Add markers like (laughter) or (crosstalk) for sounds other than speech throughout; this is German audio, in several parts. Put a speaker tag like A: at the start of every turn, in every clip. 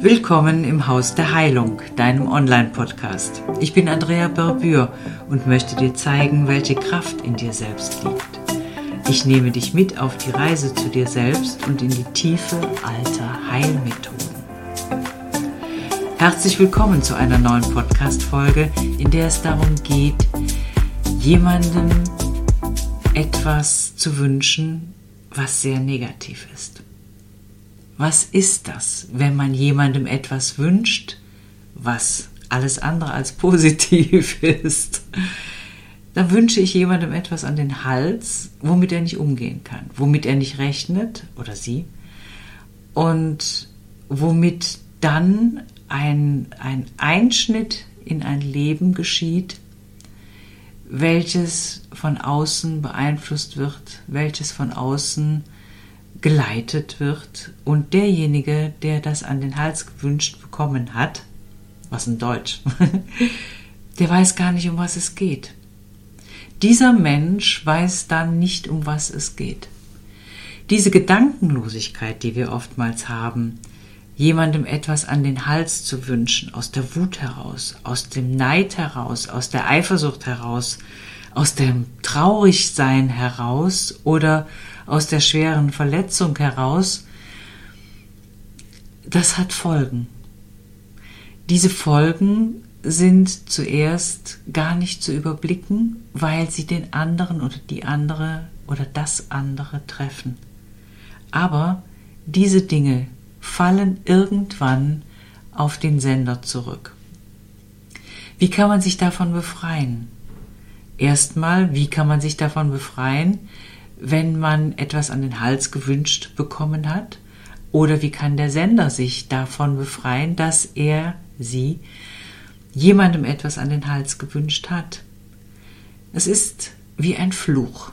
A: Willkommen im Haus der Heilung, deinem Online-Podcast. Ich bin Andrea Berbür und möchte dir zeigen, welche Kraft in dir selbst liegt. Ich nehme dich mit auf die Reise zu dir selbst und in die Tiefe alter Heilmethoden. Herzlich willkommen zu einer neuen Podcast-Folge, in der es darum geht, jemandem etwas zu wünschen, was sehr negativ ist. Was ist das, wenn man jemandem etwas wünscht, was alles andere als positiv (laughs) ist? Dann wünsche ich jemandem etwas an den Hals, womit er nicht umgehen kann, womit er nicht rechnet oder sie und womit dann ein, ein Einschnitt in ein Leben geschieht, welches von außen beeinflusst wird, welches von außen geleitet wird und derjenige, der das an den Hals gewünscht bekommen hat, was in Deutsch, (laughs) der weiß gar nicht, um was es geht. Dieser Mensch weiß dann nicht, um was es geht. Diese Gedankenlosigkeit, die wir oftmals haben, jemandem etwas an den Hals zu wünschen, aus der Wut heraus, aus dem Neid heraus, aus der Eifersucht heraus, aus dem Traurigsein heraus oder aus der schweren Verletzung heraus, das hat Folgen. Diese Folgen sind zuerst gar nicht zu überblicken, weil sie den anderen oder die andere oder das andere treffen. Aber diese Dinge fallen irgendwann auf den Sender zurück. Wie kann man sich davon befreien? Erstmal, wie kann man sich davon befreien, wenn man etwas an den Hals gewünscht bekommen hat? Oder wie kann der Sender sich davon befreien, dass er, sie, jemandem etwas an den Hals gewünscht hat? Es ist wie ein Fluch.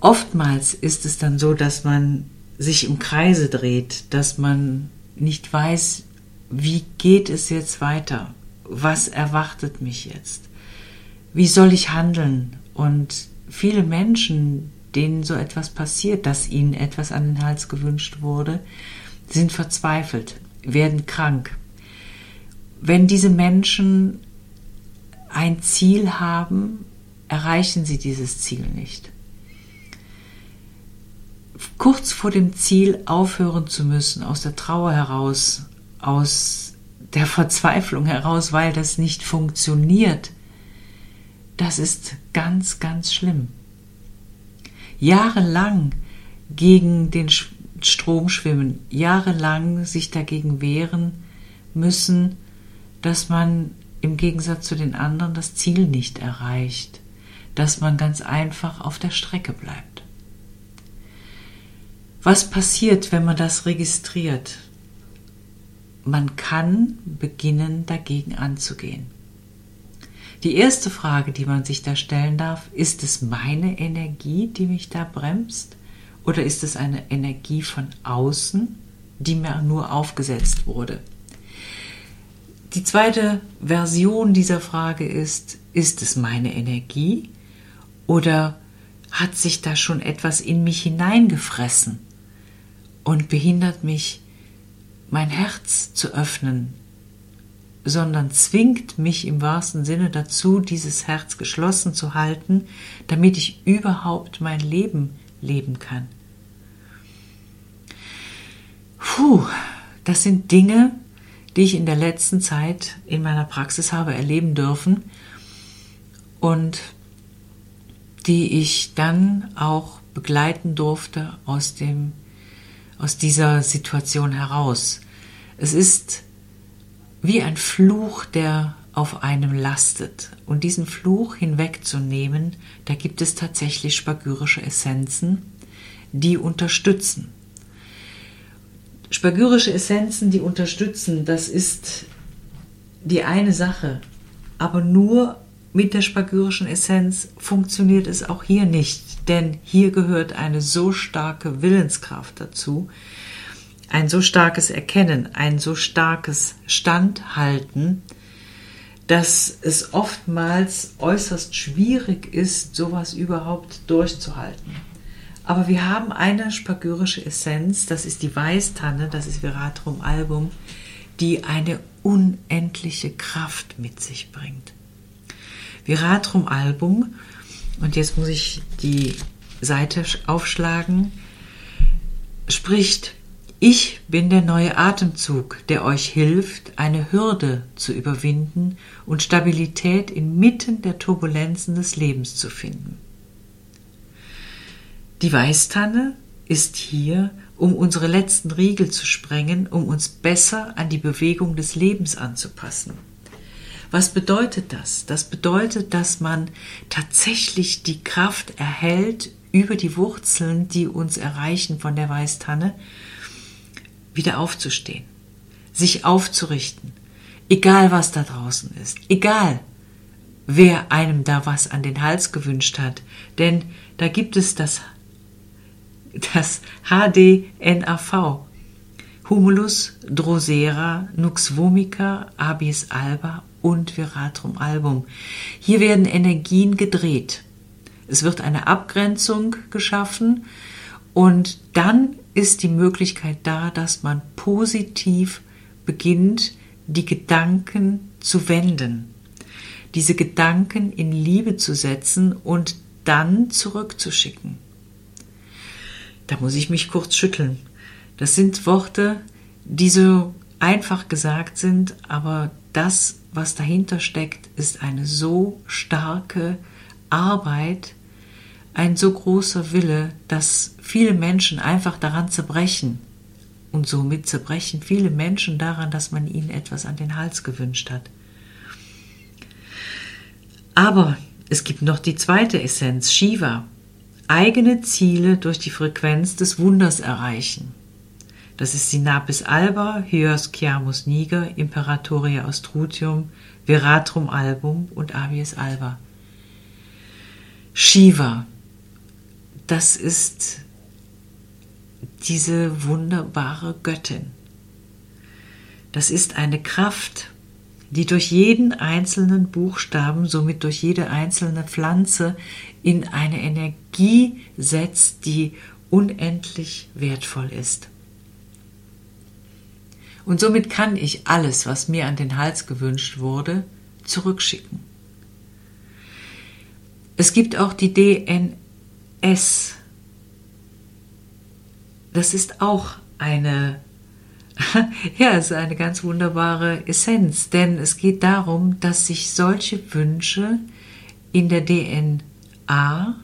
A: Oftmals ist es dann so, dass man sich im Kreise dreht, dass man nicht weiß, wie geht es jetzt weiter? Was erwartet mich jetzt? Wie soll ich handeln? Und viele Menschen, denen so etwas passiert, dass ihnen etwas an den Hals gewünscht wurde, sind verzweifelt, werden krank. Wenn diese Menschen ein Ziel haben, erreichen sie dieses Ziel nicht kurz vor dem Ziel aufhören zu müssen, aus der Trauer heraus, aus der (laughs) Verzweiflung heraus, weil das nicht funktioniert, das ist ganz, ganz schlimm. Jahrelang gegen den Strom schwimmen, jahrelang sich dagegen wehren müssen, dass man im Gegensatz zu den anderen das Ziel nicht erreicht, dass man ganz einfach auf der Strecke bleibt. Was passiert, wenn man das registriert? Man kann beginnen, dagegen anzugehen. Die erste Frage, die man sich da stellen darf, ist es meine Energie, die mich da bremst? Oder ist es eine Energie von außen, die mir nur aufgesetzt wurde? Die zweite Version dieser Frage ist, ist es meine Energie oder hat sich da schon etwas in mich hineingefressen? und behindert mich, mein Herz zu öffnen, sondern zwingt mich im wahrsten Sinne dazu, dieses Herz geschlossen zu halten, damit ich überhaupt mein Leben leben kann. Puh, das sind Dinge, die ich in der letzten Zeit in meiner Praxis habe erleben dürfen und die ich dann auch begleiten durfte aus dem aus dieser Situation heraus. Es ist wie ein Fluch, der auf einem lastet. Und diesen Fluch hinwegzunehmen, da gibt es tatsächlich spagyrische Essenzen, die unterstützen. Spagyrische Essenzen, die unterstützen, das ist die eine Sache. Aber nur mit der spagyrischen Essenz funktioniert es auch hier nicht, denn hier gehört eine so starke Willenskraft dazu, ein so starkes Erkennen, ein so starkes Standhalten, dass es oftmals äußerst schwierig ist, sowas überhaupt durchzuhalten. Aber wir haben eine spagyrische Essenz, das ist die Weißtanne, das ist Veratrum album, die eine unendliche Kraft mit sich bringt. Veratrum album, und jetzt muss ich die Seite aufschlagen, spricht, ich bin der neue Atemzug, der euch hilft, eine Hürde zu überwinden und Stabilität inmitten der Turbulenzen des Lebens zu finden. Die Weißtanne ist hier, um unsere letzten Riegel zu sprengen, um uns besser an die Bewegung des Lebens anzupassen. Was bedeutet das? Das bedeutet, dass man tatsächlich die Kraft erhält, über die Wurzeln, die uns erreichen von der Weißtanne, wieder aufzustehen, sich aufzurichten, egal was da draußen ist, egal wer einem da was an den Hals gewünscht hat, denn da gibt es das das HDNAV, Humulus drosera, Nux vomica, Abies alba und Veratrum album. Hier werden Energien gedreht. Es wird eine Abgrenzung geschaffen und dann ist die Möglichkeit da, dass man positiv beginnt, die Gedanken zu wenden, diese Gedanken in Liebe zu setzen und dann zurückzuschicken. Da muss ich mich kurz schütteln. Das sind Worte, die so einfach gesagt sind, aber das, was dahinter steckt, ist eine so starke Arbeit, ein so großer Wille, dass viele Menschen einfach daran zerbrechen. Und somit zerbrechen viele Menschen daran, dass man ihnen etwas an den Hals gewünscht hat. Aber es gibt noch die zweite Essenz, Shiva eigene Ziele durch die Frequenz des Wunders erreichen. Das ist Sinapis alba, Hyos chiamus niger, Imperatoria ostrutium, Veratrum album und Abies alba. Shiva, das ist diese wunderbare Göttin. Das ist eine Kraft, die durch jeden einzelnen Buchstaben, somit durch jede einzelne Pflanze in eine Energie setzt, die unendlich wertvoll ist. Und somit kann ich alles, was mir an den Hals gewünscht wurde, zurückschicken. Es gibt auch die DNS. Das ist auch eine (laughs) ja, es ist eine ganz wunderbare Essenz, denn es geht darum, dass sich solche Wünsche in der DNA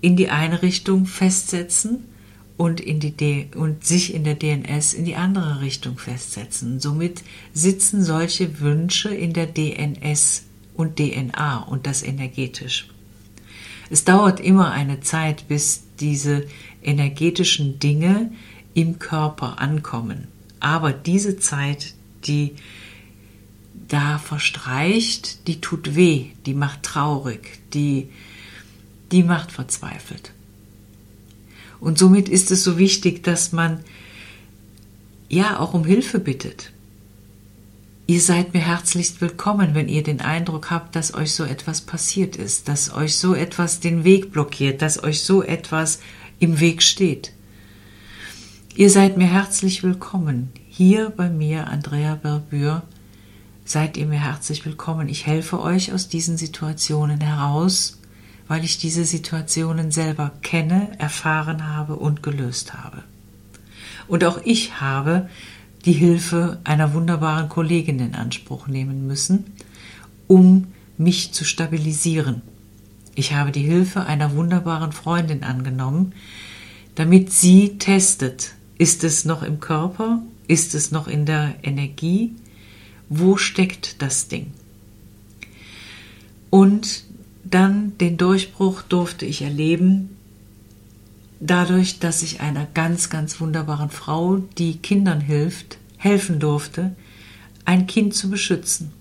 A: in die eine Richtung festsetzen und, in die D und sich in der DNS in die andere Richtung festsetzen. Somit sitzen solche Wünsche in der DNS und DNA und das energetisch. Es dauert immer eine Zeit, bis diese energetischen Dinge im Körper ankommen. Aber diese Zeit, die da verstreicht, die tut weh, die macht traurig, die, die macht verzweifelt. Und somit ist es so wichtig, dass man ja auch um Hilfe bittet. Ihr seid mir herzlichst willkommen, wenn ihr den Eindruck habt, dass euch so etwas passiert ist, dass euch so etwas den Weg blockiert, dass euch so etwas im Weg steht. Ihr seid mir herzlich willkommen. Hier bei mir, Andrea Berbür, seid ihr mir herzlich willkommen. Ich helfe euch aus diesen Situationen heraus, weil ich diese Situationen selber kenne, erfahren habe und gelöst habe. Und auch ich habe die Hilfe einer wunderbaren Kollegin in Anspruch nehmen müssen, um mich zu stabilisieren. Ich habe die Hilfe einer wunderbaren Freundin angenommen, damit sie testet, ist es noch im Körper? Ist es noch in der Energie? Wo steckt das Ding? Und dann den Durchbruch durfte ich erleben, dadurch, dass ich einer ganz, ganz wunderbaren Frau, die Kindern hilft, helfen durfte, ein Kind zu beschützen,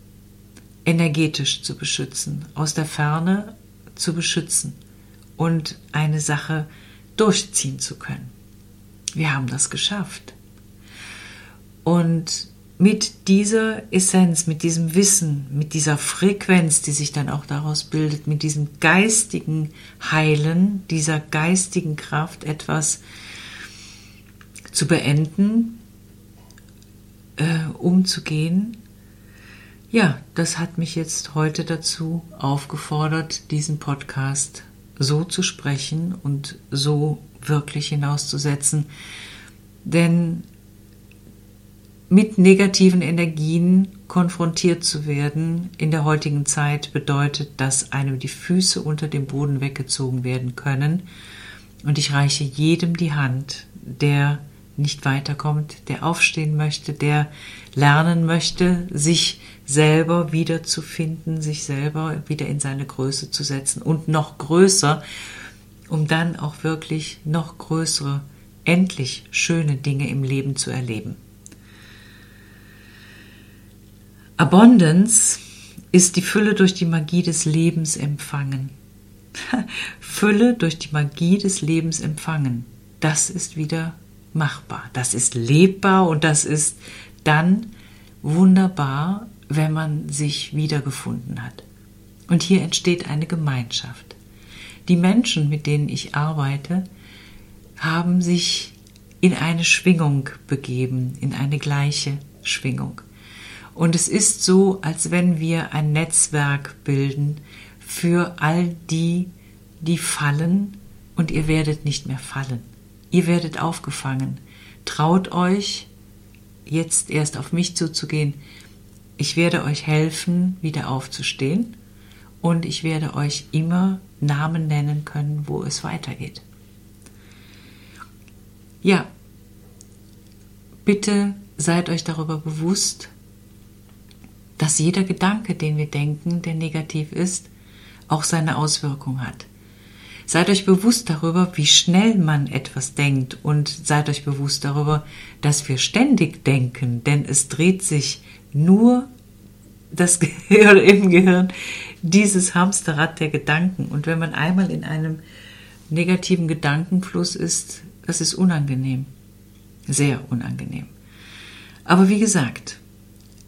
A: energetisch zu beschützen, aus der Ferne zu beschützen und eine Sache durchziehen zu können wir haben das geschafft. Und mit dieser Essenz, mit diesem Wissen, mit dieser Frequenz, die sich dann auch daraus bildet, mit diesem geistigen Heilen, dieser geistigen Kraft etwas zu beenden, äh, umzugehen. Ja, das hat mich jetzt heute dazu aufgefordert, diesen Podcast so zu sprechen und so wirklich hinauszusetzen. Denn mit negativen Energien konfrontiert zu werden in der heutigen Zeit bedeutet, dass einem die Füße unter dem Boden weggezogen werden können. Und ich reiche jedem die Hand, der nicht weiterkommt, der aufstehen möchte, der lernen möchte, sich selber wiederzufinden, sich selber wieder in seine Größe zu setzen und noch größer, um dann auch wirklich noch größere, endlich schöne Dinge im Leben zu erleben. Abundance ist die Fülle durch die Magie des Lebens empfangen. (laughs) Fülle durch die Magie des Lebens empfangen. Das ist wieder machbar. Das ist lebbar und das ist dann wunderbar, wenn man sich wiedergefunden hat. Und hier entsteht eine Gemeinschaft. Die Menschen, mit denen ich arbeite, haben sich in eine Schwingung begeben, in eine gleiche Schwingung. Und es ist so, als wenn wir ein Netzwerk bilden für all die, die fallen und ihr werdet nicht mehr fallen. Ihr werdet aufgefangen. Traut euch, jetzt erst auf mich zuzugehen. Ich werde euch helfen, wieder aufzustehen und ich werde euch immer Namen nennen können, wo es weitergeht. Ja, bitte seid euch darüber bewusst, dass jeder Gedanke, den wir denken, der negativ ist, auch seine Auswirkung hat. Seid euch bewusst darüber, wie schnell man etwas denkt und seid euch bewusst darüber, dass wir ständig denken, denn es dreht sich nur das (laughs) Gehirn im Gehirn dieses Hamsterrad der Gedanken. Und wenn man einmal in einem negativen Gedankenfluss ist, das ist unangenehm. Sehr unangenehm. Aber wie gesagt,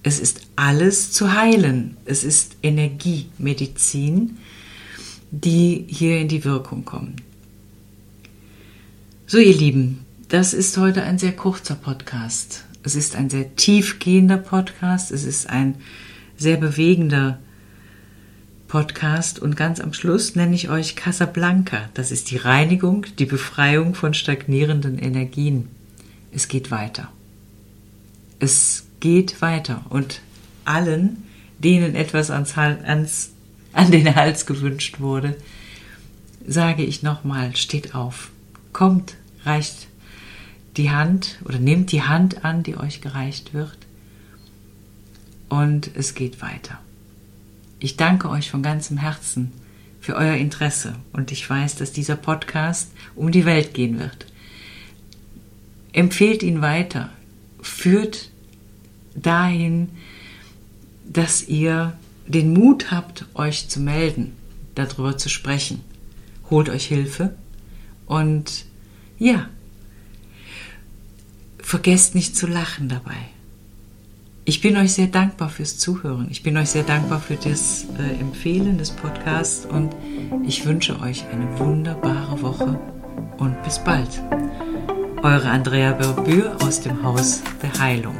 A: es ist alles zu heilen. Es ist Energiemedizin, die hier in die Wirkung kommen. So, ihr Lieben, das ist heute ein sehr kurzer Podcast. Es ist ein sehr tiefgehender Podcast. Es ist ein sehr bewegender Podcast. Und ganz am Schluss nenne ich euch Casablanca. Das ist die Reinigung, die Befreiung von stagnierenden Energien. Es geht weiter. Es geht weiter und allen, denen etwas ans, ans, an den Hals gewünscht wurde, sage ich nochmal, steht auf, kommt, reicht die Hand oder nehmt die Hand an, die euch gereicht wird und es geht weiter. Ich danke euch von ganzem Herzen für euer Interesse und ich weiß, dass dieser Podcast um die Welt gehen wird. Empfehlt ihn weiter, führt dahin, dass ihr den Mut habt, euch zu melden, darüber zu sprechen. Holt euch Hilfe und ja, vergesst nicht zu lachen dabei. Ich bin euch sehr dankbar fürs Zuhören. Ich bin euch sehr dankbar für das äh, Empfehlen des Podcasts und ich wünsche euch eine wunderbare Woche und bis bald. Eure Andrea Berbür aus dem Haus der Heilung.